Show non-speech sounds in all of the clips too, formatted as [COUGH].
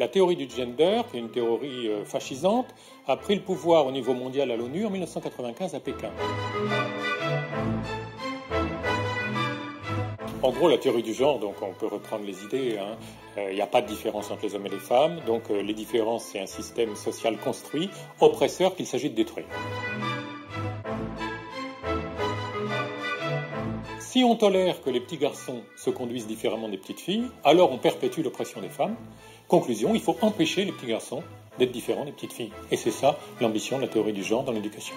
La théorie du gender, qui est une théorie euh, fascisante, a pris le pouvoir au niveau mondial à l'ONU en 1995 à Pékin. En gros, la théorie du genre, donc on peut reprendre les idées, hein. euh, il n'y a pas de différence entre les hommes et les femmes, donc euh, les différences, c'est un système social construit, oppresseur qu'il s'agit de détruire. Si on tolère que les petits garçons se conduisent différemment des petites filles, alors on perpétue l'oppression des femmes. Conclusion, il faut empêcher les petits garçons d'être différents des petites filles. Et c'est ça l'ambition de la théorie du genre dans l'éducation.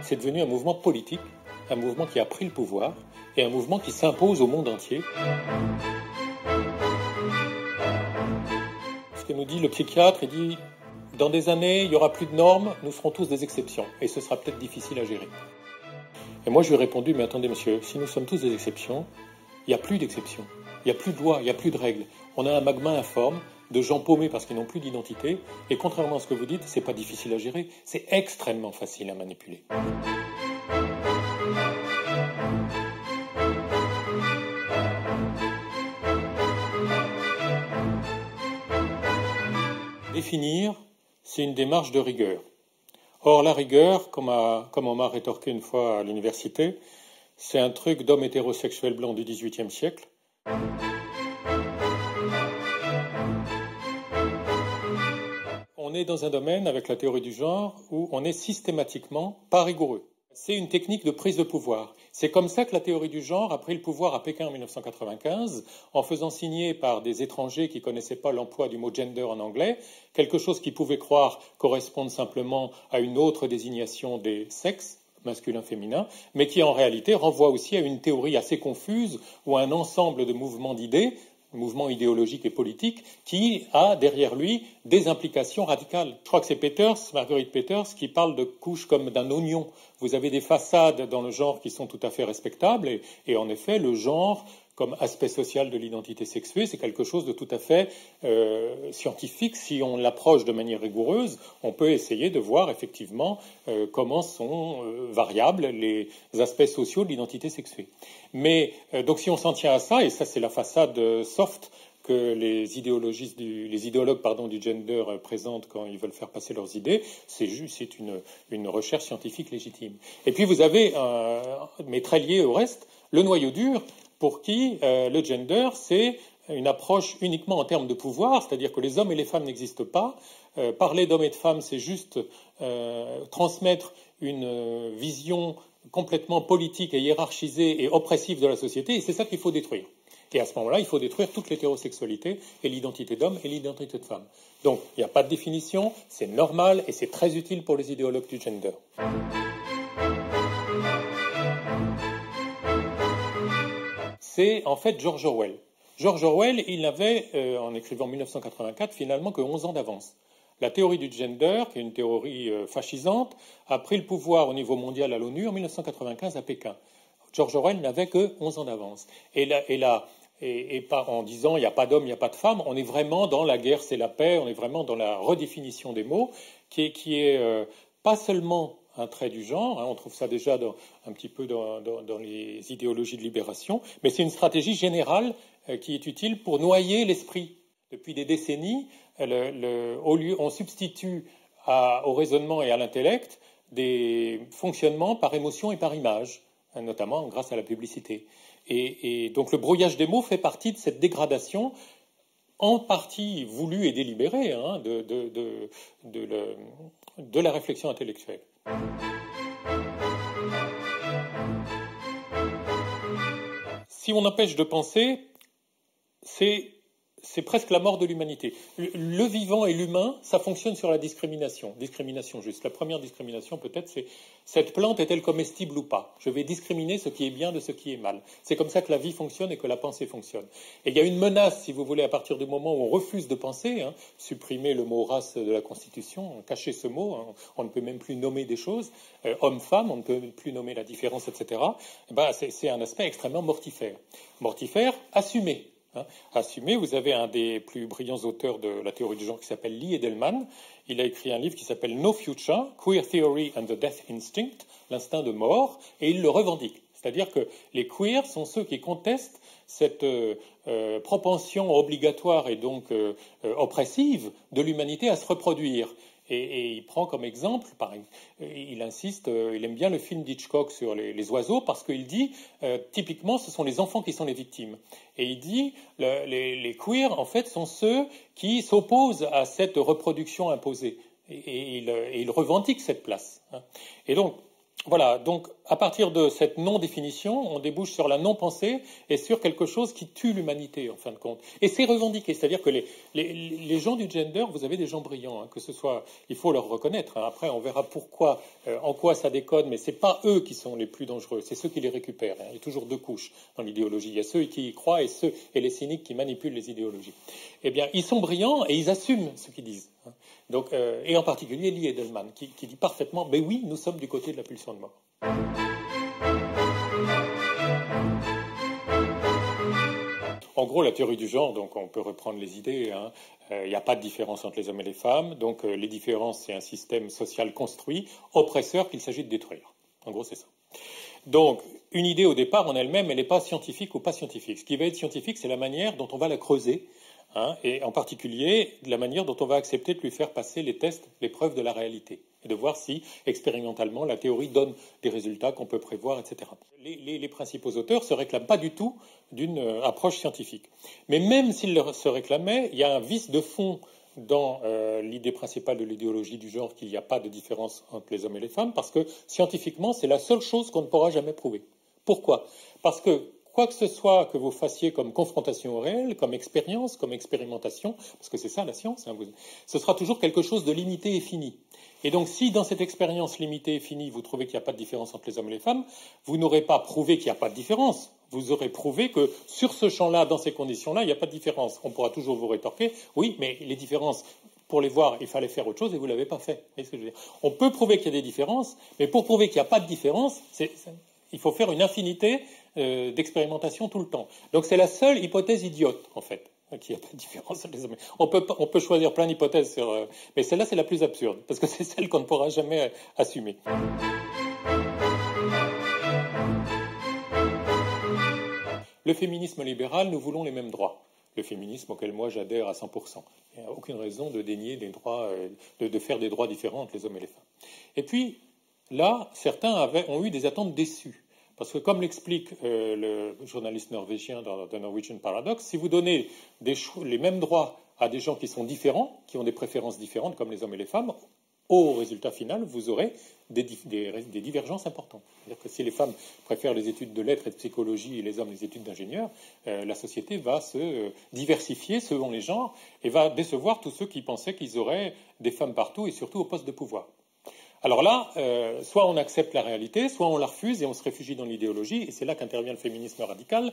C'est devenu un mouvement politique, un mouvement qui a pris le pouvoir et un mouvement qui s'impose au monde entier. Ce que nous dit le psychiatre, il dit dans des années, il n'y aura plus de normes, nous serons tous des exceptions, et ce sera peut-être difficile à gérer. Et moi, je lui ai répondu, mais attendez, monsieur, si nous sommes tous des exceptions, il n'y a plus d'exceptions, il n'y a plus de lois, il n'y a plus de règles. On a un magma informe de gens paumés parce qu'ils n'ont plus d'identité, et contrairement à ce que vous dites, c'est pas difficile à gérer, c'est extrêmement facile à manipuler. Définir c'est une démarche de rigueur. Or, la rigueur, comme, on m'a rétorqué une fois à l'université, c'est un truc d'homme hétérosexuel blanc du XVIIIe siècle. On est dans un domaine, avec la théorie du genre, où on est systématiquement pas rigoureux c'est une technique de prise de pouvoir. C'est comme ça que la théorie du genre a pris le pouvoir à Pékin en 1995, en faisant signer par des étrangers qui ne connaissaient pas l'emploi du mot gender en anglais, quelque chose qu'ils pouvaient croire correspondre simplement à une autre désignation des sexes, masculin-féminin, mais qui en réalité renvoie aussi à une théorie assez confuse ou à un ensemble de mouvements d'idées mouvement idéologique et politique, qui a derrière lui des implications radicales. Je crois que c'est Peters, Marguerite Peters, qui parle de couches comme d'un oignon. Vous avez des façades dans le genre qui sont tout à fait respectables, et, et en effet, le genre comme aspect social de l'identité sexuée, c'est quelque chose de tout à fait euh, scientifique. Si on l'approche de manière rigoureuse, on peut essayer de voir effectivement euh, comment sont euh, variables les aspects sociaux de l'identité sexuée. Mais donc si on s'en tient à ça, et ça c'est la façade soft que les idéologistes les idéologues pardon, du gender présentent quand ils veulent faire passer leurs idées, c'est juste une, une, recherche scientifique légitime. Et puis vous avez, mais très lié au reste, le noyau dur, pour qui euh, le gender, c'est une approche uniquement en termes de pouvoir, c'est-à-dire que les hommes et les femmes n'existent pas. Euh, parler d'hommes et de femmes, c'est juste euh, transmettre une vision complètement politique et hiérarchisée et oppressive de la société, et c'est ça qu'il faut détruire. Et à ce moment-là, il faut détruire toute l'hétérosexualité et l'identité d'homme et l'identité de femme. Donc, il n'y a pas de définition, c'est normal et c'est très utile pour les idéologues du gender. C'est en fait George Orwell. George Orwell, il n'avait, euh, en écrivant 1984, finalement que 11 ans d'avance. La théorie du gender, qui est une théorie euh, fascisante, a pris le pouvoir au niveau mondial à l'ONU en 1995 à Pékin. George Orwell n'avait que 11 ans d'avance. Et là, et là et, en disant il n'y a pas d'homme, il n'y a pas de femme, on est vraiment dans la guerre, c'est la paix, on est vraiment dans la redéfinition des mots, qui est, qui est euh, pas seulement un trait du genre. Hein, on trouve ça déjà un petit peu dans, les idéologies de libération, mais c'est une stratégie générale euh, qui est utile pour noyer l'esprit. Depuis des décennies, on substitue au raisonnement et à l'intellect des fonctionnements par émotion et par image, hein, notamment grâce à la publicité. Et, donc le brouillage des mots fait partie de cette dégradation en partie voulue et délibérée hein, de la réflexion intellectuelle. Si on empêche de penser, c'est c'est presque la mort de l'humanité. Le, vivant et l'humain, ça fonctionne sur la discrimination. Discrimination juste. La première discrimination, peut-être, c'est cette plante est-elle comestible ou pas? Je vais discriminer ce qui est bien de ce qui est mal. C'est comme ça que la vie fonctionne et que la pensée fonctionne. Et il y a une menace, si vous voulez, à partir du moment où on refuse de penser, hein, supprimer le mot race de la Constitution, cacher ce mot, hein, on ne peut même plus nommer des choses, euh, homme-femme, on ne peut plus nommer la différence, etc. Eh ben, c'est un aspect extrêmement mortifère. Mortifère, assumé. Hein. Assumé, vous avez un des plus brillants auteurs de la théorie du genre qui s'appelle Lee Edelman. Il a écrit un livre qui s'appelle No Future, Queer Theory and the Death Instinct, l'instinct de mort, et il le revendique. C'est-à-dire que les queers sont ceux qui contestent cette euh, euh, propension obligatoire et donc euh, oppressive de l'humanité à se reproduire. Et, il prend comme exemple, il insiste, il aime bien le film d'Hitchcock sur les, oiseaux parce qu'il dit, typiquement, ce sont les enfants qui sont les victimes. Et il dit, les, queers, en fait, sont ceux qui s'opposent à cette reproduction imposée. Et, il, revendique cette place. Hein. Et donc, voilà, donc à partir de cette non-définition, on débouche sur la non-pensée et sur quelque chose qui tue l'humanité, en fin de compte. Et c'est revendiqué, c'est-à-dire que les, gens du gender, vous avez des gens brillants, hein, que ce soit, il faut leur reconnaître. Hein. Après, on verra pourquoi, euh, en quoi ça décode, mais ce n'est pas eux qui sont les plus dangereux, c'est ceux qui les récupèrent. Hein. Il y a toujours deux couches dans l'idéologie. Il y a ceux qui y croient et ceux et les cyniques qui manipulent les idéologies. Eh bien, ils sont brillants et ils assument ce qu'ils disent. Donc, euh, et en particulier Lee Edelman, qui, dit parfaitement, mais oui, nous sommes du côté de la pulsion de mort. En gros, la théorie du genre, donc on peut reprendre les idées, hein. euh, il n'y a pas de différence entre les hommes et les femmes, donc euh, les différences, c'est un système social construit, oppresseur qu'il s'agit de détruire. En gros, c'est ça. Donc, une idée au départ en elle-même, elle n'est pas scientifique ou pas scientifique. Ce qui va être scientifique, c'est la manière dont on va la creuser, hein, et en particulier la manière dont on va accepter de lui faire passer les tests, les preuves de la réalité et de voir si, expérimentalement, la théorie donne des résultats qu'on peut prévoir, etc. Les, principaux auteurs ne se réclament pas du tout d'une euh, approche scientifique. Mais même s'ils se réclamaient, il y a un vice de fond dans euh, l'idée principale de l'idéologie du genre qu'il n'y a pas de différence entre les hommes et les femmes, parce que scientifiquement, c'est la seule chose qu'on ne pourra jamais prouver. Pourquoi? Parce que quoi que ce soit que vous fassiez comme confrontation au réel, comme expérience, comme expérimentation, parce que c'est ça la science, hein, ce sera toujours quelque chose de limité et fini. Et donc, si dans cette expérience limitée et finie, vous trouvez qu'il n'y a pas de différence entre les hommes et les femmes, vous n'aurez pas prouvé qu'il n'y a pas de différence. Vous aurez prouvé que sur ce champ-là, dans ces conditions-là, il n'y a pas de différence. On pourra toujours vous rétorquer, oui, mais les différences, pour les voir, il fallait faire autre chose et vous ne l'avez pas fait. On peut prouver qu'il y a des différences, mais pour prouver qu'il n'y a pas de différence, il faut faire une infinité euh, d'expérimentations tout le temps. Donc c'est la seule hypothèse idiote, en fait qu'il n'y a pas de différence entre les hommes. On peut, on peut choisir plein d'hypothèses, sur, euh, mais celle-là, c'est la plus absurde, parce que [LAUGHS] c'est celle qu'on ne pourra jamais euh, assumer. Le féminisme libéral, nous voulons les mêmes droits. Le féminisme auquel moi j'adhère à 100%. Il n'y a aucune raison de dénier des droits, de, faire des droits différents entre les hommes et les femmes. Et puis, là, certains avaient, ont eu des attentes déçues. Parce que comme l'explique euh, le journaliste norvégien dans The Norwegian Paradox, si vous donnez les mêmes droits à des gens qui sont différents, qui ont des préférences différentes comme les hommes et les femmes, au résultat final, vous aurez des, divergences importantes. C'est-à-dire que si les femmes préfèrent les études de lettres et de psychologie et les hommes les études d'ingénieur, euh, la société va se euh, diversifier selon les genres et va décevoir tous ceux qui pensaient qu'ils auraient des femmes partout et surtout au poste de pouvoir. Alors là, euh, soit on accepte la réalité, soit on la refuse et on se réfugie dans l'idéologie, et c'est là qu'intervient le féminisme radical,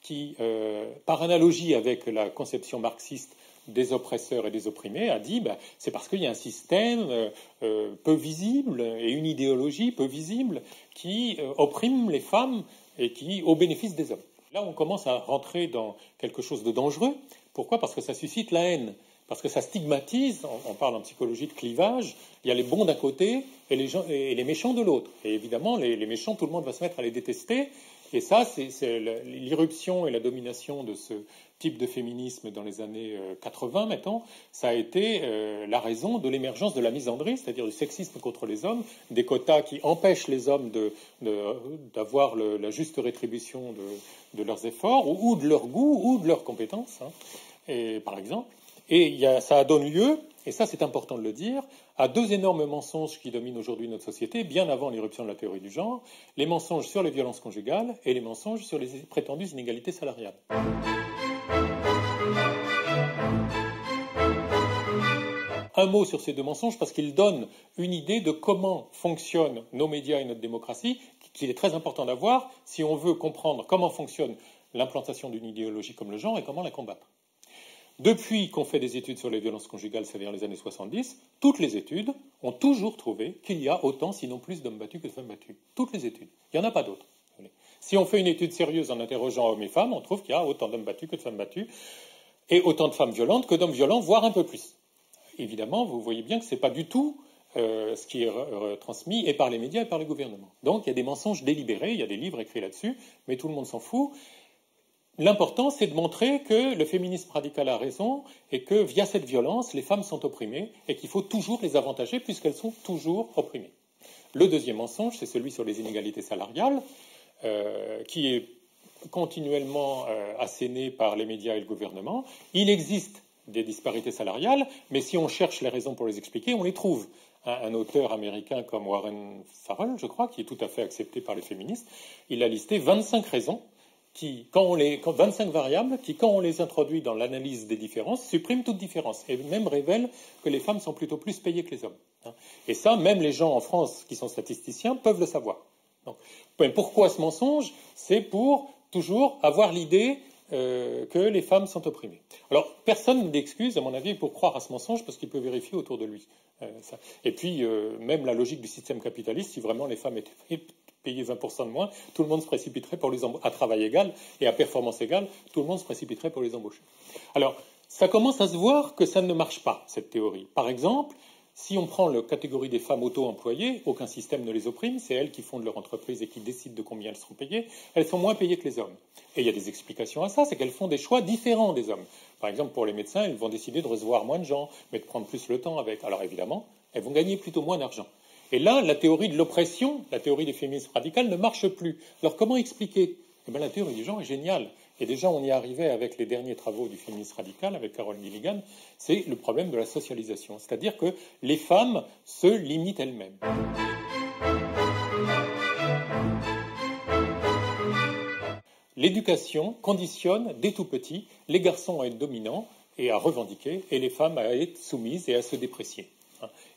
qui, euh, par analogie avec la conception marxiste des oppresseurs et des opprimés, a dit ben, c'est parce qu'il y a un système euh, peu visible et une idéologie peu visible qui opprime les femmes et qui au bénéfice des hommes. Là, on commence à rentrer dans quelque chose de dangereux. Pourquoi? Parce que ça suscite la haine parce que ça stigmatise, on, parle en psychologie de clivage, il y a les bons d'un côté et les, méchants de l'autre. Et évidemment, les, méchants, tout le monde va se mettre à les détester. Et ça, c'est l'irruption et la domination de ce type de féminisme dans les années 80, euh, mettons, ça a été euh, la raison de l'émergence de la misandrie, c'est-à-dire du sexisme contre les hommes, des quotas qui empêchent les hommes d'avoir la juste rétribution de, leurs efforts, ou, de leur goût, ou de leurs compétences, hein. par exemple. Et ça donne lieu, et ça c'est important de le dire, à deux énormes mensonges qui dominent aujourd'hui notre société, bien avant l'irruption de la théorie du genre, les mensonges sur les violences conjugales et les mensonges sur les prétendues inégalités salariales. Un mot sur ces deux mensonges parce qu'ils donnent une idée de comment fonctionnent nos médias et notre démocratie, qu'il est très important d'avoir si on veut comprendre comment fonctionne l'implantation d'une idéologie comme le genre et comment la combattre. Depuis qu'on fait des études sur les violences conjugales, c'est-à-dire les années 70, toutes les études ont toujours trouvé qu'il y a autant, sinon plus, d'hommes battus que de femmes battues. Toutes les études. Il n'y en a pas d'autres. Si on fait une étude sérieuse en interrogeant hommes et femmes, on trouve qu'il y a autant d'hommes battus que de femmes battues, et autant de femmes violentes que d'hommes violents, voire un peu plus. Évidemment, vous voyez bien que ce n'est pas du tout euh, ce qui est transmis et par les médias et par les gouvernements. Donc il y a des mensonges délibérés, il y a des livres écrits là-dessus, mais tout le monde s'en fout. L'important, c'est de montrer que le féminisme radical a raison et que via cette violence, les femmes sont opprimées et qu'il faut toujours les avantager puisqu'elles sont toujours opprimées. Le deuxième mensonge, c'est celui sur les inégalités salariales, euh, qui est continuellement euh, asséné par les médias et le gouvernement. Il existe des disparités salariales, mais si on cherche les raisons pour les expliquer, on les trouve. Un, auteur américain comme Warren Farrell, je crois, qui est tout à fait accepté par les féministes, il a listé 25 raisons quand on les, 25 variables qui, quand on les introduit dans l'analyse des différences, suppriment toute différence et même révèlent que les femmes sont plutôt plus payées que les hommes. Hein. Et ça, même les gens en France qui sont statisticiens peuvent le savoir. Donc, pourquoi ce mensonge? C'est pour toujours avoir l'idée euh, que les femmes sont opprimées. Alors, personne d'excuse, à mon avis, pour croire à ce mensonge parce qu'il peut vérifier autour de lui. Euh, et puis, euh, même la logique du système capitaliste, si vraiment les femmes étaient payer 20% de moins, tout le monde se précipiterait pour les à travail égal et à performance égale, tout le monde se précipiterait pour les embaucher. Alors, ça commence à se voir que ça ne marche pas, cette théorie. Par exemple, si on prend la catégorie des femmes auto-employées, aucun système ne les opprime, c'est elles qui fondent leur entreprise et qui décident de combien elles seront payées, elles sont moins payées que les hommes. Et il y a des explications à ça, c'est qu'elles font des choix différents des hommes. Par exemple, pour les médecins, ils vont décider de recevoir moins de gens, mais de prendre plus le temps avec. Alors évidemment, elles vont gagner plutôt moins d'argent. Et là, la théorie de l'oppression, la théorie des féminismes radicales ne marche plus. Alors comment expliquer? Eh bien, La théorie du genre est géniale. Et déjà, on y arrivait avec les derniers travaux du féminisme radical, avec Carol Gilligan, c'est le problème de la socialisation. C'est-à-dire que les femmes se limitent elles-mêmes. L'éducation conditionne dès tout petit les garçons à être dominants et à revendiquer, et les femmes à être soumises et à se déprécier.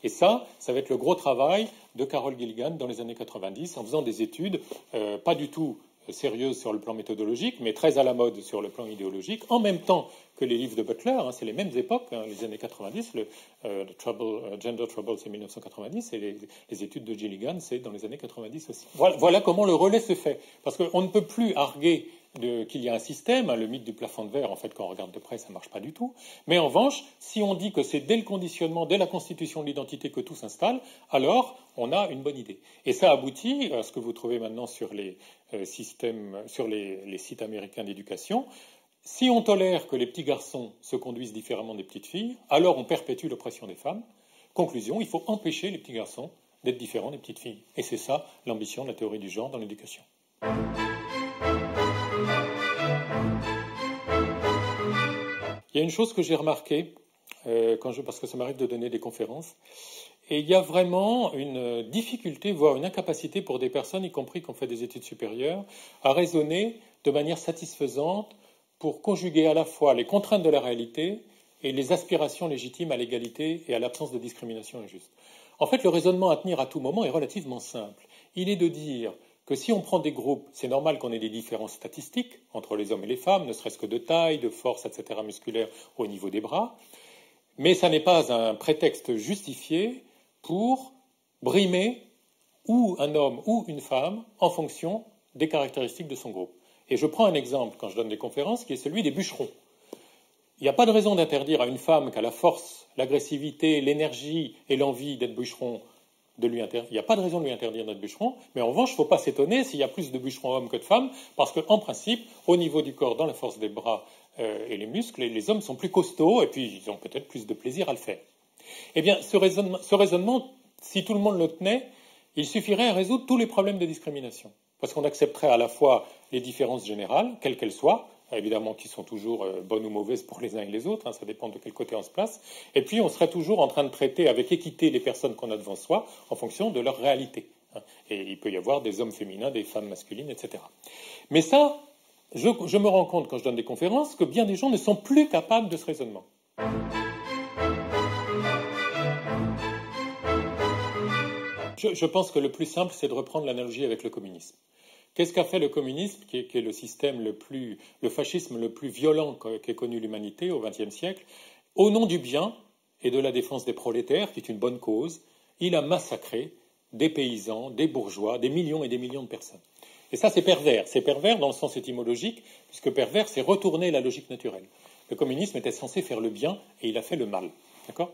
Et ça, ça va être le gros travail de Carol Gilligan dans les années 90 en faisant des études euh, pas du tout sérieuses sur le plan méthodologique, mais très à la mode sur le plan idéologique, en même temps que les livres de Butler. Hein, c'est les mêmes époques, hein, les années 90. Le, euh, trouble, euh, Gender Trouble, c'est 1990, et les, études de Gilligan, c'est dans les années 90 aussi. Voilà, comment le relais se fait. Parce qu'on ne peut plus arguer qu'il y a un système, hein, le mythe du plafond de verre, en fait, quand on regarde de près, ça ne marche pas du tout. Mais en revanche, si on dit que c'est dès le conditionnement, dès la constitution de l'identité que tout s'installe, alors on a une bonne idée. Et ça aboutit à ce que vous trouvez maintenant sur les euh, systèmes, sur les sites américains d'éducation, si on tolère que les petits garçons se conduisent différemment des petites filles, alors on perpétue l'oppression des femmes. Conclusion, il faut empêcher les petits garçons d'être différents des petites filles. Et c'est ça l'ambition de la théorie du genre dans l'éducation. Il y a une chose que j'ai remarquée, euh, parce que ça m'arrive de donner des conférences, et il y a vraiment une difficulté, voire une incapacité pour des personnes, y compris qui ont fait des études supérieures, à raisonner de manière satisfaisante pour conjuguer à la fois les contraintes de la réalité et les aspirations légitimes à l'égalité et à l'absence de discrimination injuste. En fait, le raisonnement à tenir à tout moment est relativement simple. Il est de dire que si on prend des groupes, c'est normal qu'on ait des différences statistiques entre les hommes et les femmes, ne serait-ce que de taille, de force, etc., musculaire au niveau des bras, mais ça n'est pas un prétexte justifié pour brimer ou un homme ou une femme en fonction des caractéristiques de son groupe. Et je prends un exemple quand je donne des conférences qui est celui des bûcherons. Il n'y a pas de raison d'interdire à une femme qui a la force, l'agressivité, l'énergie et l'envie d'être bûcheron Il n'y a pas de raison de lui interdire d'être bûcheron, mais en revanche, il ne faut pas s'étonner s'il y a plus de bûcherons hommes que de femmes, parce qu'en principe, au niveau du corps, dans la force des bras euh, et les muscles, les hommes sont plus costauds et puis ils ont peut-être plus de plaisir à le faire. Eh bien, ce raisonnement, si tout le monde le tenait, il suffirait à résoudre tous les problèmes de discrimination parce qu'on accepterait à la fois les différences générales, quelles qu'elles soient, évidemment qui sont toujours euh, bonnes ou mauvaises pour les uns et les autres, hein, ça dépend de quel côté on se place, et puis on serait toujours en train de traiter avec équité les personnes qu'on a devant soi en fonction de leur réalité. Hein. Et il peut y avoir des hommes féminins, des femmes masculines, etc. Mais ça, je, je me rends compte quand je donne des conférences que bien des gens ne sont plus capables de ce raisonnement. Je, pense que le plus simple, c'est de reprendre l'analogie avec le communisme. Qu'est-ce qu'a fait le communisme, qui est, le système le plus, le fascisme le plus violent qu'ait connu l'humanité au XXe siècle Au nom du bien et de la défense des prolétaires, qui est une bonne cause, il a massacré des paysans, des bourgeois, des millions et des millions de personnes. Et ça, c'est pervers. C'est pervers dans le sens étymologique, puisque pervers, c'est retourner la logique naturelle. Le communisme était censé faire le bien et il a fait le mal. D'accord?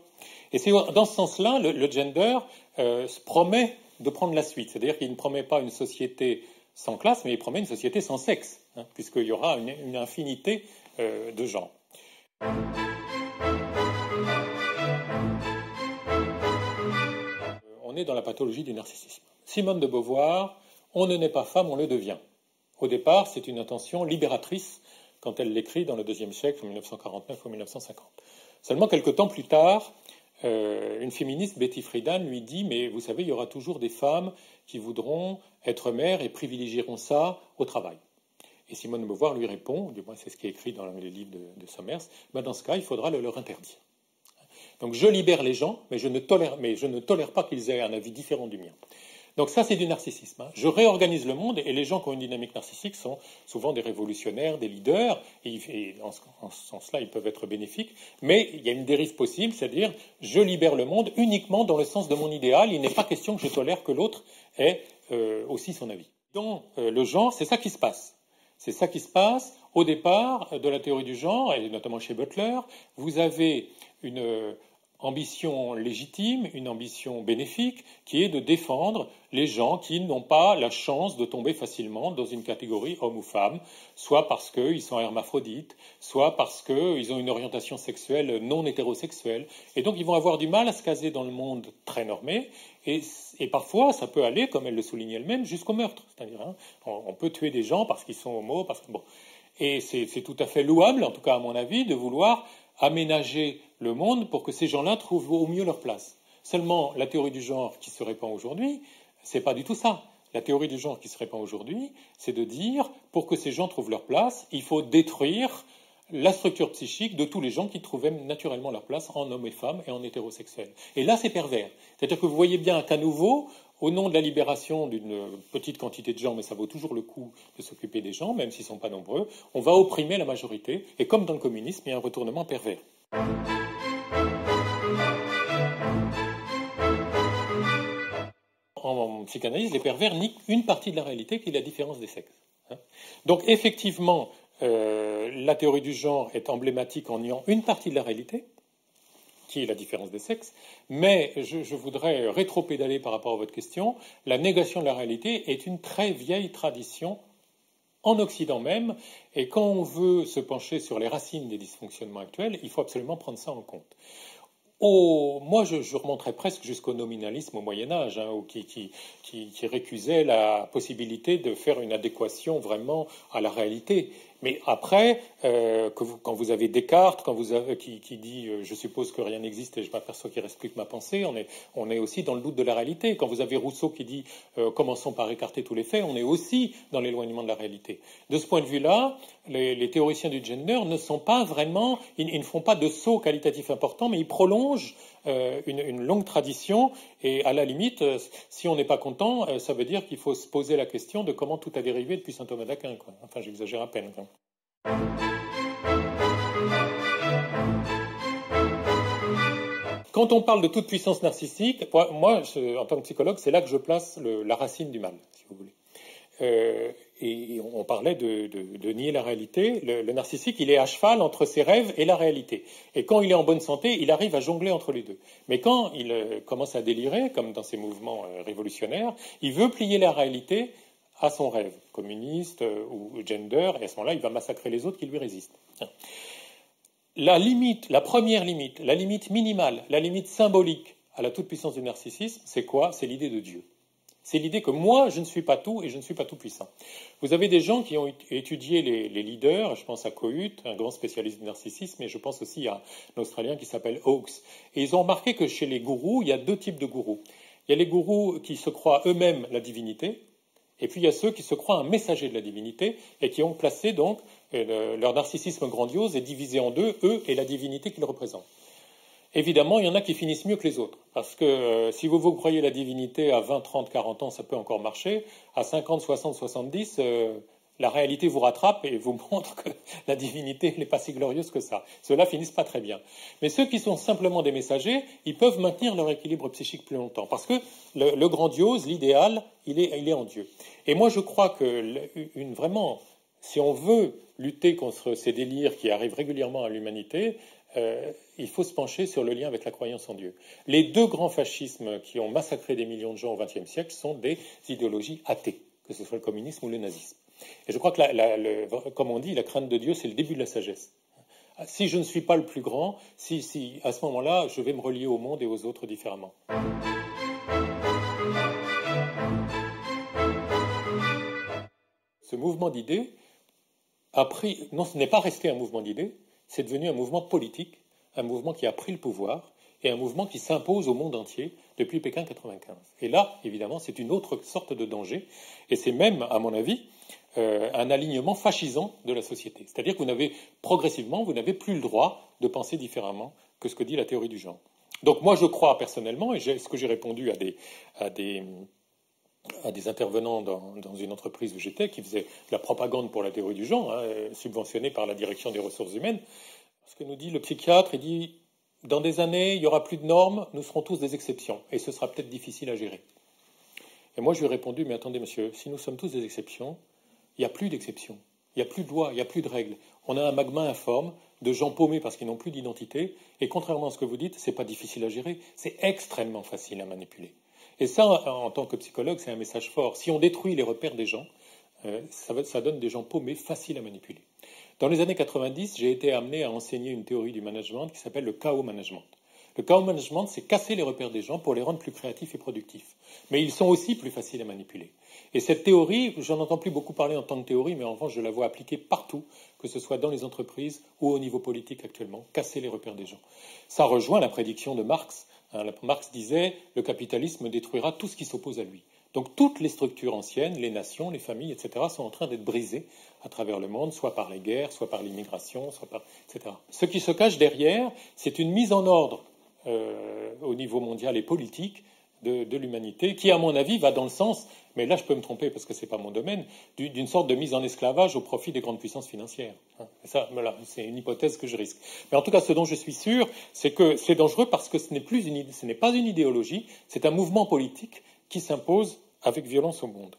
Et c'est dans ce sens-là, le, gender euh, promet de prendre la suite. C'est-à-dire qu'il ne promet pas une société sans classe, mais il promet une société sans sexe, hein, puisqu'il y aura une, infinité euh, de genres. On est dans la pathologie du narcissisme. Simone de Beauvoir, on ne naît pas femme, on le devient. Au départ, c'est une intention libératrice quand elle l'écrit dans le deuxième siècle, en 1949 ou 1950. Seulement quelques temps plus tard, euh, une féministe, Betty Friedan, lui dit Mais vous savez, il y aura toujours des femmes qui voudront être mères et privilégieront ça au travail. Et Simone de Beauvoir lui répond, du moins c'est ce qui est écrit dans les livres de, Somers, ben dans ce cas, il faudra le leur interdire. Donc je libère les gens, mais je ne tolère pas qu'ils aient un avis différent du mien. Donc ça, c'est du narcissisme. Hein. Je réorganise le monde et les gens qui ont une dynamique narcissique sont souvent des révolutionnaires, des leaders, et, en, ce sens-là, ils peuvent être bénéfiques. Mais il y a une dérive possible, c'est-à-dire je libère le monde uniquement dans le sens de mon idéal. Il n'est pas question que je tolère que l'autre ait euh, aussi son avis. Dans euh, le genre, c'est ça qui se passe. C'est ça qui se passe au départ de la théorie du genre, et notamment chez Butler. Vous avez une ambition légitime, une ambition bénéfique, qui est de défendre les gens qui n'ont pas la chance de tomber facilement dans une catégorie homme ou femme, soit parce qu'ils sont hermaphrodites, soit parce qu'ils ont une orientation sexuelle non hétérosexuelle. Et donc ils vont avoir du mal à se caser dans le monde très normé, et, parfois ça peut aller, comme elle le souligne elle-même, jusqu'au meurtre. C'est-à-dire, hein, on, peut tuer des gens parce qu'ils sont homo, parce que bon. Et c'est tout à fait louable, en tout cas à mon avis, de vouloir aménager le monde pour que ces gens-là trouvent au mieux leur place. Seulement, la théorie du genre qui se répand aujourd'hui, c'est pas du tout ça. La théorie du genre qui se répand aujourd'hui, c'est de dire, pour que ces gens trouvent leur place, il faut détruire la structure psychique de tous les gens qui trouvaient naturellement leur place en hommes et femmes et en hétérosexuels. Et là, c'est pervers. C'est-à-dire que vous voyez bien qu'à nouveau, au nom de la libération d'une petite quantité de gens, mais ça vaut toujours le coup de s'occuper des gens, même s'ils ne sont pas nombreux, on va opprimer la majorité. Et comme dans le communisme, il y a un retournement pervers. En psychanalyse, les pervers niquent une partie de la réalité qui est la différence des sexes. Hein. Donc effectivement, euh, la théorie du genre est emblématique en niant une partie de la réalité, qui est la différence des sexes, mais je, je voudrais rétro-pédaler par rapport à votre question. La négation de la réalité est une très vieille tradition en Occident même, et quand on veut se pencher sur les racines des dysfonctionnements actuels, il faut absolument prendre ça en compte. moi, je, remonterais presque jusqu'au nominalisme au Moyen Âge, hein, qui, récusait la possibilité de faire une adéquation vraiment à la réalité. Mais après, euh, quand vous avez Descartes, qui, dit euh, je suppose que rien n'existe et je m'aperçois qu'il reste plus que ma pensée, on est, on est aussi dans le doute de la réalité. Quand vous avez Rousseau qui dit euh, commençons par écarter tous les faits, on est aussi dans l'éloignement de la réalité. De ce point de vue-là, les, théoriciens du gender ne sont pas vraiment, ils, ne font pas de saut qualitatif important, mais ils prolongent une, longue tradition. Et à la limite, si on n'est pas content, ça veut dire qu'il faut se poser la question de comment tout a dérivé depuis saint Thomas d'Aquin. Enfin, j'exagère à peine. Quand on parle de toute puissance narcissique, moi, en tant que psychologue, c'est là que je place la racine du mal, si vous voulez. Euh, et on parlait de, nier la réalité. Le, narcissique, il est à cheval entre ses rêves et la réalité. Et quand il est en bonne santé, il arrive à jongler entre les deux. Mais quand il euh, commence à délirer, comme dans ses mouvements euh, révolutionnaires, il veut plier la réalité à son rêve, communiste ou gender, et à ce moment-là, il va massacrer les autres qui lui résistent. La limite, la première limite, la limite minimale, la limite symbolique à la toute-puissance du narcissisme, c'est quoi? C'est l'idée de Dieu. C'est l'idée que moi, je ne suis pas tout et je ne suis pas tout puissant. Vous avez des gens qui ont étudié les, leaders, je pense à Cohut, un grand spécialiste du narcissisme, et je pense aussi à un Australien qui s'appelle Hawkes. Et ils ont remarqué que chez les gourous, il y a deux types de gourous. Il y a les gourous qui se croient eux-mêmes la divinité, et puis il y a ceux qui se croient un messager de la divinité et qui ont placé donc euh, leur narcissisme grandiose est divisé en deux, eux et la divinité qu'ils représentent. Évidemment, il y en a qui finissent mieux que les autres. Parce que euh, si vous vous croyez la divinité à 20, 30, 40 ans, ça peut encore marcher. À 50, 60, 70, la réalité vous rattrape et vous [LAUGHS] montre que la divinité n'est pas si glorieuse que ça. Ceux-là finissent pas très bien. Mais ceux qui sont simplement des messagers, ils peuvent maintenir leur équilibre psychique plus longtemps. Parce que le, grandiose, l'idéal, il est, il est, en Dieu. Et moi, je crois que une, vraiment, si on veut lutter contre ces délires qui arrivent régulièrement à l'humanité, euh, il faut se pencher sur le lien avec la croyance en Dieu. Les deux grands fascismes qui ont massacré des millions de gens au XXe siècle sont des idéologies athées, que ce soit le communisme ou le nazisme. Et je crois que, comme on dit, la crainte de Dieu, c'est le début de la sagesse. Si je ne suis pas le plus grand, si, si à ce moment-là, je vais me relier au monde et aux autres différemment. Ce mouvement d'idées a pris, non, ce n'est pas resté un mouvement d'idées, c'est devenu un mouvement politique, un mouvement qui a pris le pouvoir et un mouvement qui s'impose au monde entier depuis Pékin 95. Et là, évidemment, c'est une autre sorte de danger, et c'est même, à mon avis, euh, un alignement fascisant de la société. C'est-à-dire que vous n'avez progressivement, vous n'avez plus le droit de penser différemment que ce que dit la théorie du genre. Donc moi, je crois personnellement, et ce que j'ai répondu à des, à des, à des intervenants dans, une entreprise où j'étais, qui faisait la propagande pour la théorie du genre, hein, subventionnée par la direction des ressources humaines, ce que nous dit le psychiatre, il dit dans des années, il n'y aura plus de normes, nous serons tous des exceptions, et ce sera peut-être difficile à gérer. Et moi, je lui ai répondu, mais attendez, monsieur, si nous sommes tous des exceptions, il n'y a plus d'exceptions, il n'y a plus de lois, il n'y a plus de règles. On a un magma informe de gens paumés parce qu'ils n'ont plus d'identité, et contrairement à ce que vous dites, ce n'est pas difficile à gérer, c'est extrêmement facile à manipuler. Et ça, en tant que psychologue, c'est un message fort. Si on détruit les repères des gens, euh, ça donne des gens paumés, faciles à manipuler. Dans les années 90, j'ai été amené à enseigner une théorie du management qui s'appelle le chaos management. Le chaos management, c'est casser les repères des gens pour les rendre plus créatifs et productifs. Mais ils sont aussi plus faciles à manipuler. Et cette théorie, j'en entends plus beaucoup parler en tant que théorie, mais en revanche, je la vois appliquée partout, que ce soit dans les entreprises ou au niveau politique actuellement, casser les repères des gens. Ça rejoint la prédiction de Marx. Hein, Marx disait le capitalisme détruira tout ce qui s'oppose à lui. Donc toutes les structures anciennes, les nations, les familles, etc., sont en train d'être brisées à travers le monde, soit par les guerres, soit par l'immigration, soit par etc. Ce qui se cache derrière, c'est une mise en ordre euh, au niveau mondial et politique de, l'humanité, qui, à mon avis, va dans le sens, mais là je peux me tromper parce que ce n'est pas mon domaine, d'une sorte de mise en esclavage au profit des grandes puissances financières. Hein. ça, c'est une hypothèse que je risque. Mais en tout cas, ce dont je suis sûr, c'est que c'est dangereux parce que ce n'est plus ce n'est pas une idéologie, c'est un mouvement politique qui s'impose avec violence au monde.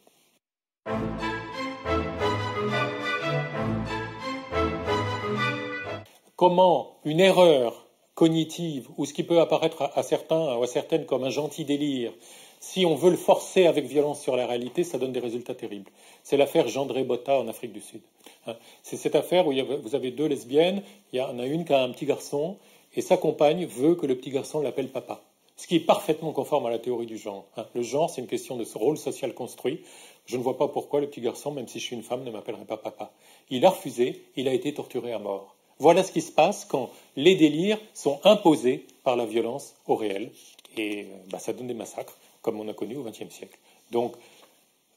Comment une erreur cognitive ou ce qui peut apparaître à certains ou à certaines comme un gentil délire, si on veut le forcer avec violence sur la réalité, ça donne des résultats terribles. C'est l'affaire Gendré Botta en Afrique du Sud. Hein. C'est cette affaire où vous avez deux lesbiennes, il y en a une qui a un petit garçon et sa compagne veut que le petit garçon l'appelle papa ce qui est parfaitement conforme à la théorie du genre. Hein. Le genre, c'est une question de ce rôle social construit. Je ne vois pas pourquoi le petit garçon, même si je suis une femme, ne m'appellerait pas papa. Il a refusé, il a été torturé à mort. Voilà ce qui se passe quand les délires sont imposés par la violence au réel. Et euh, bah, ça donne des massacres, comme on a connu au XXe siècle. Donc,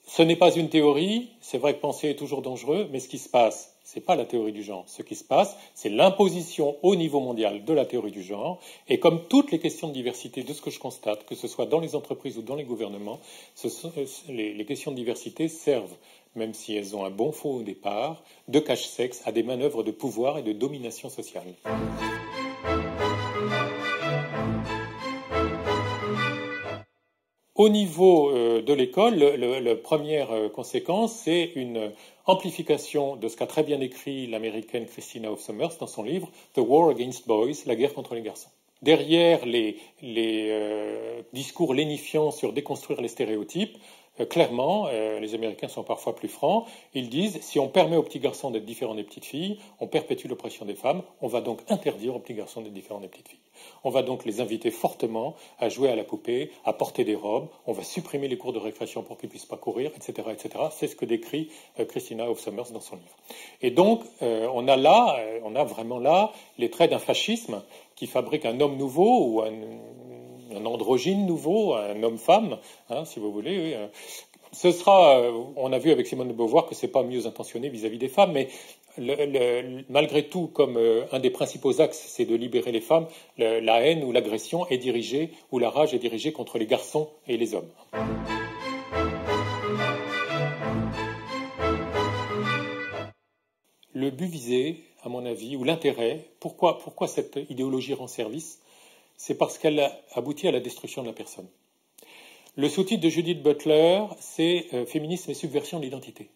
ce n'est pas une théorie, c'est vrai que penser est toujours dangereux, mais ce qui se passe, ce n'est pas la théorie du genre. Ce qui se passe, c'est l'imposition au niveau mondial de la théorie du genre. Et comme toutes les questions de diversité, de ce que je constate, que ce soit dans les entreprises ou dans les gouvernements, euh, les, questions de diversité servent, même si elles ont un bon fond au départ, de cache-sexe à des manœuvres de pouvoir et de domination sociale. Au niveau euh, de l'école, la première euh, conséquence, c'est une amplification de ce qu'a très bien écrit l'américaine Christina Hoff dans son livre The War Against Boys, la guerre contre les garçons. Derrière les, euh, discours lénifiants sur déconstruire les stéréotypes, clairement, euh, les Américains sont parfois plus francs, ils disent si on permet aux petits garçons d'être différents des petites filles, on perpétue l'oppression des femmes, on va donc interdire aux petits garçons d'être différents des petites filles. On va donc les inviter fortement à jouer à la poupée, à porter des robes, on va supprimer les cours de récréation pour qu'ils puissent pas courir, etc. etc. C'est ce que décrit euh, Christina Hoff Sommers dans son livre. Et donc, on a là, on a vraiment là les traits d'un fascisme qui fabrique un homme nouveau ou un, un androgyne nouveau, un homme-femme, hein, si vous voulez. Euh. Ce sera, euh, on a vu avec Simone de Beauvoir que c'est pas mieux intentionné vis-à-vis des femmes, mais malgré tout, comme euh, un des principaux axes, c'est de libérer les femmes, la haine ou l'agression est dirigée, ou la rage est dirigée contre les garçons et les hommes. Le but visé, à mon avis, ou l'intérêt, pourquoi, pourquoi cette idéologie rend service c'est parce qu'elle aboutit à la destruction de la personne. Le sous-titre de Judith Butler, c'est euh, Féminisme et subversion de l'identité.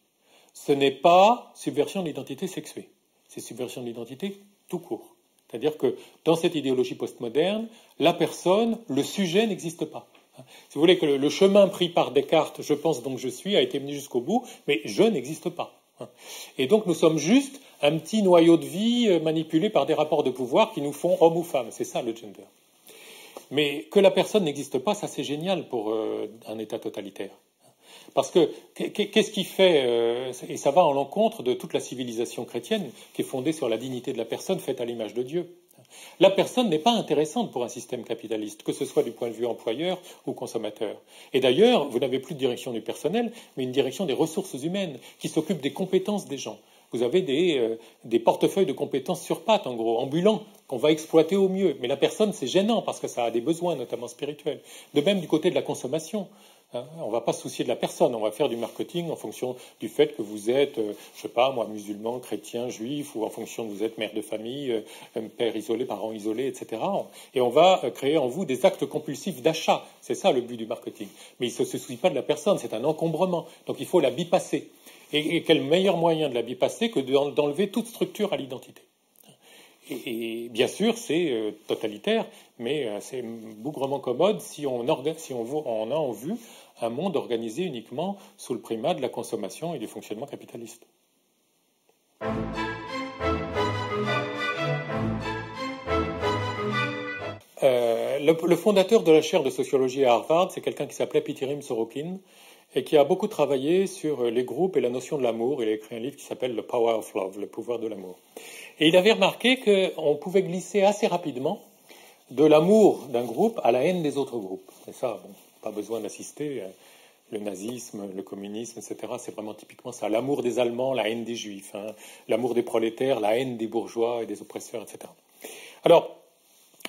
Ce n'est pas subversion de l'identité sexuée, c'est subversion de l'identité tout court. C'est-à-dire que dans cette idéologie postmoderne, la personne, le sujet n'existe pas. Si vous voulez que le chemin pris par Descartes, je pense donc je suis, a été mené jusqu'au bout, mais je n'existe pas. Et donc nous sommes juste un petit noyau de vie euh, manipulé par des rapports de pouvoir qui nous font homme ou femme. C'est ça le gender. Mais que la personne n'existe pas, ça c'est génial pour euh, un État totalitaire. Parce que qu'est-ce qui fait, euh, et ça va en l'encontre de toute la civilisation chrétienne qui est fondée sur la dignité de la personne faite à l'image de Dieu. La personne n'est pas intéressante pour un système capitaliste, que ce soit du point de vue employeur ou consommateur. Et d'ailleurs, vous n'avez plus de direction du personnel, mais une direction des ressources humaines qui s'occupe des compétences des gens. Vous avez des, euh, des portefeuilles de compétences sur pattes, en gros, ambulants, qu'on va exploiter au mieux. Mais la personne, c'est gênant parce que ça a des besoins, notamment spirituels. De même du côté de la consommation. Hein, on ne va pas se soucier de la personne, on va faire du marketing en fonction du fait que vous êtes, je euh, je sais pas, moi, musulman, chrétien, juif, ou en fonction que vous êtes mère de famille, euh, père isolé, parent isolé, etc. Et on va créer en vous des actes compulsifs d'achat. C'est ça le but du marketing. Mais il ne se soucie pas de la personne, c'est un encombrement. Donc il faut la bypasser. Et, quel meilleur moyen de la bypasser que d'enlever toute structure à l'identité et, bien sûr, c'est totalitaire, mais c'est bougrement commode si on a en vue un monde organisé uniquement sous le primat de la consommation et du fonctionnement capitaliste. Euh, le, fondateur de la chaire de sociologie à Harvard, c'est quelqu'un qui s'appelait Pitirim Sorokin et qui a beaucoup travaillé sur les groupes et la notion de l'amour. Il a écrit un livre qui s'appelle The Power of Love, le pouvoir de l'amour. Et il avait remarqué qu'on pouvait glisser assez rapidement de l'amour d'un groupe à la haine des autres groupes. Et ça, bon, pas besoin d'assister. Euh, le nazisme, le communisme, etc. C'est vraiment typiquement ça. L'amour des Allemands, la haine des Juifs. Hein. L'amour des prolétaires, la haine des bourgeois et des oppresseurs, etc. Alors,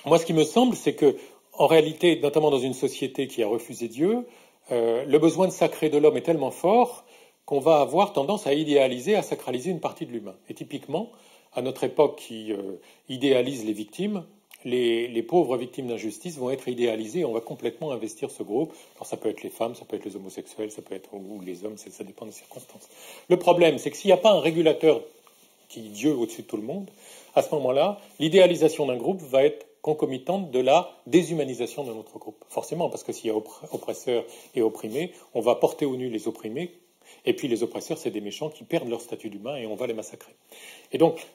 moi, ce qui me semble, c'est que, en réalité, notamment dans une société qui a refusé Dieu, euh, le besoin de sacré de l'homme est tellement fort qu'on va avoir tendance à idéaliser, à sacraliser une partie de l'humain. Et typiquement, à notre époque qui euh, idéalise les victimes, les, pauvres victimes d'injustice vont être idéalisées. On va complètement investir ce groupe. Alors ça peut être les femmes, ça peut être les homosexuels, ça peut être ou les hommes, ça, dépend des circonstances. Le problème, c'est que s'il n'y a pas un régulateur qui est Dieu au-dessus de tout le monde, à ce moment-là, l'idéalisation d'un groupe va être concomitante de la déshumanisation d'un autre groupe. Forcément, parce que s'il y a oppresseurs et opprimés, on va porter au nu les opprimés et puis les oppresseurs, c'est des méchants qui perdent leur statut d'humain et on va les massacrer. Et donc,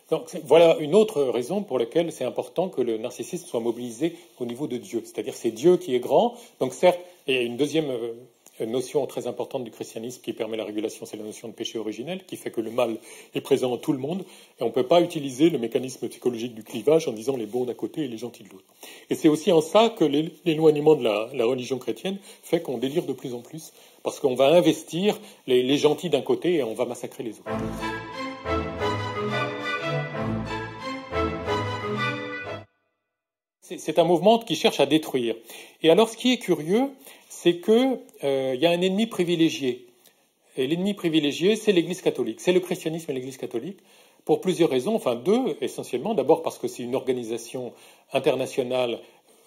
voilà une autre raison pour laquelle c'est important que le narcissisme soit mobilisé au niveau de Dieu. C'est-à-dire c'est Dieu qui est grand. Donc certes, il y a une deuxième notion très importante du christianisme qui permet la régulation, c'est la notion de péché originel, qui fait que le mal est présent dans tout le monde, et on ne peut pas utiliser le mécanisme psychologique du clivage en disant les bons d'un côté et les gentils de l'autre. Et c'est aussi en ça que l'éloignement de la, religion chrétienne fait qu'on délire de plus en plus, parce qu'on va investir les gentils d'un côté et on va massacrer les autres. C'est un mouvement qui cherche à détruire. Et alors, ce qui est curieux, c'est qu'il euh, y a un ennemi privilégié. Et l'ennemi privilégié, c'est l'Église catholique. C'est le christianisme et l'Église catholique, pour plusieurs raisons, enfin deux essentiellement. D'abord parce que c'est une organisation internationale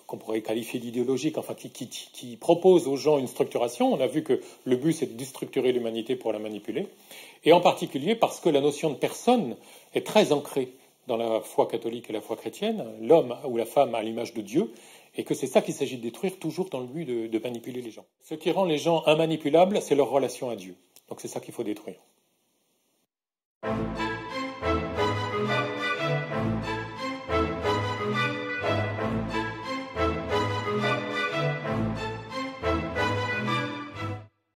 qu'on pourrait qualifier d'idéologique, enfin qui, qui, propose aux gens une structuration. On a vu que le but, c'est de déstructurer l'humanité pour la manipuler. Et en particulier parce que la notion de personne est très ancrée dans la foi catholique et la foi chrétienne, l'homme ou la femme à l'image de Dieu, et que c'est ça qu'il s'agit de détruire toujours dans le but de, de manipuler les gens. Ce qui rend les gens immanipulables, c'est leur relation à Dieu. Donc c'est ça qu'il faut détruire.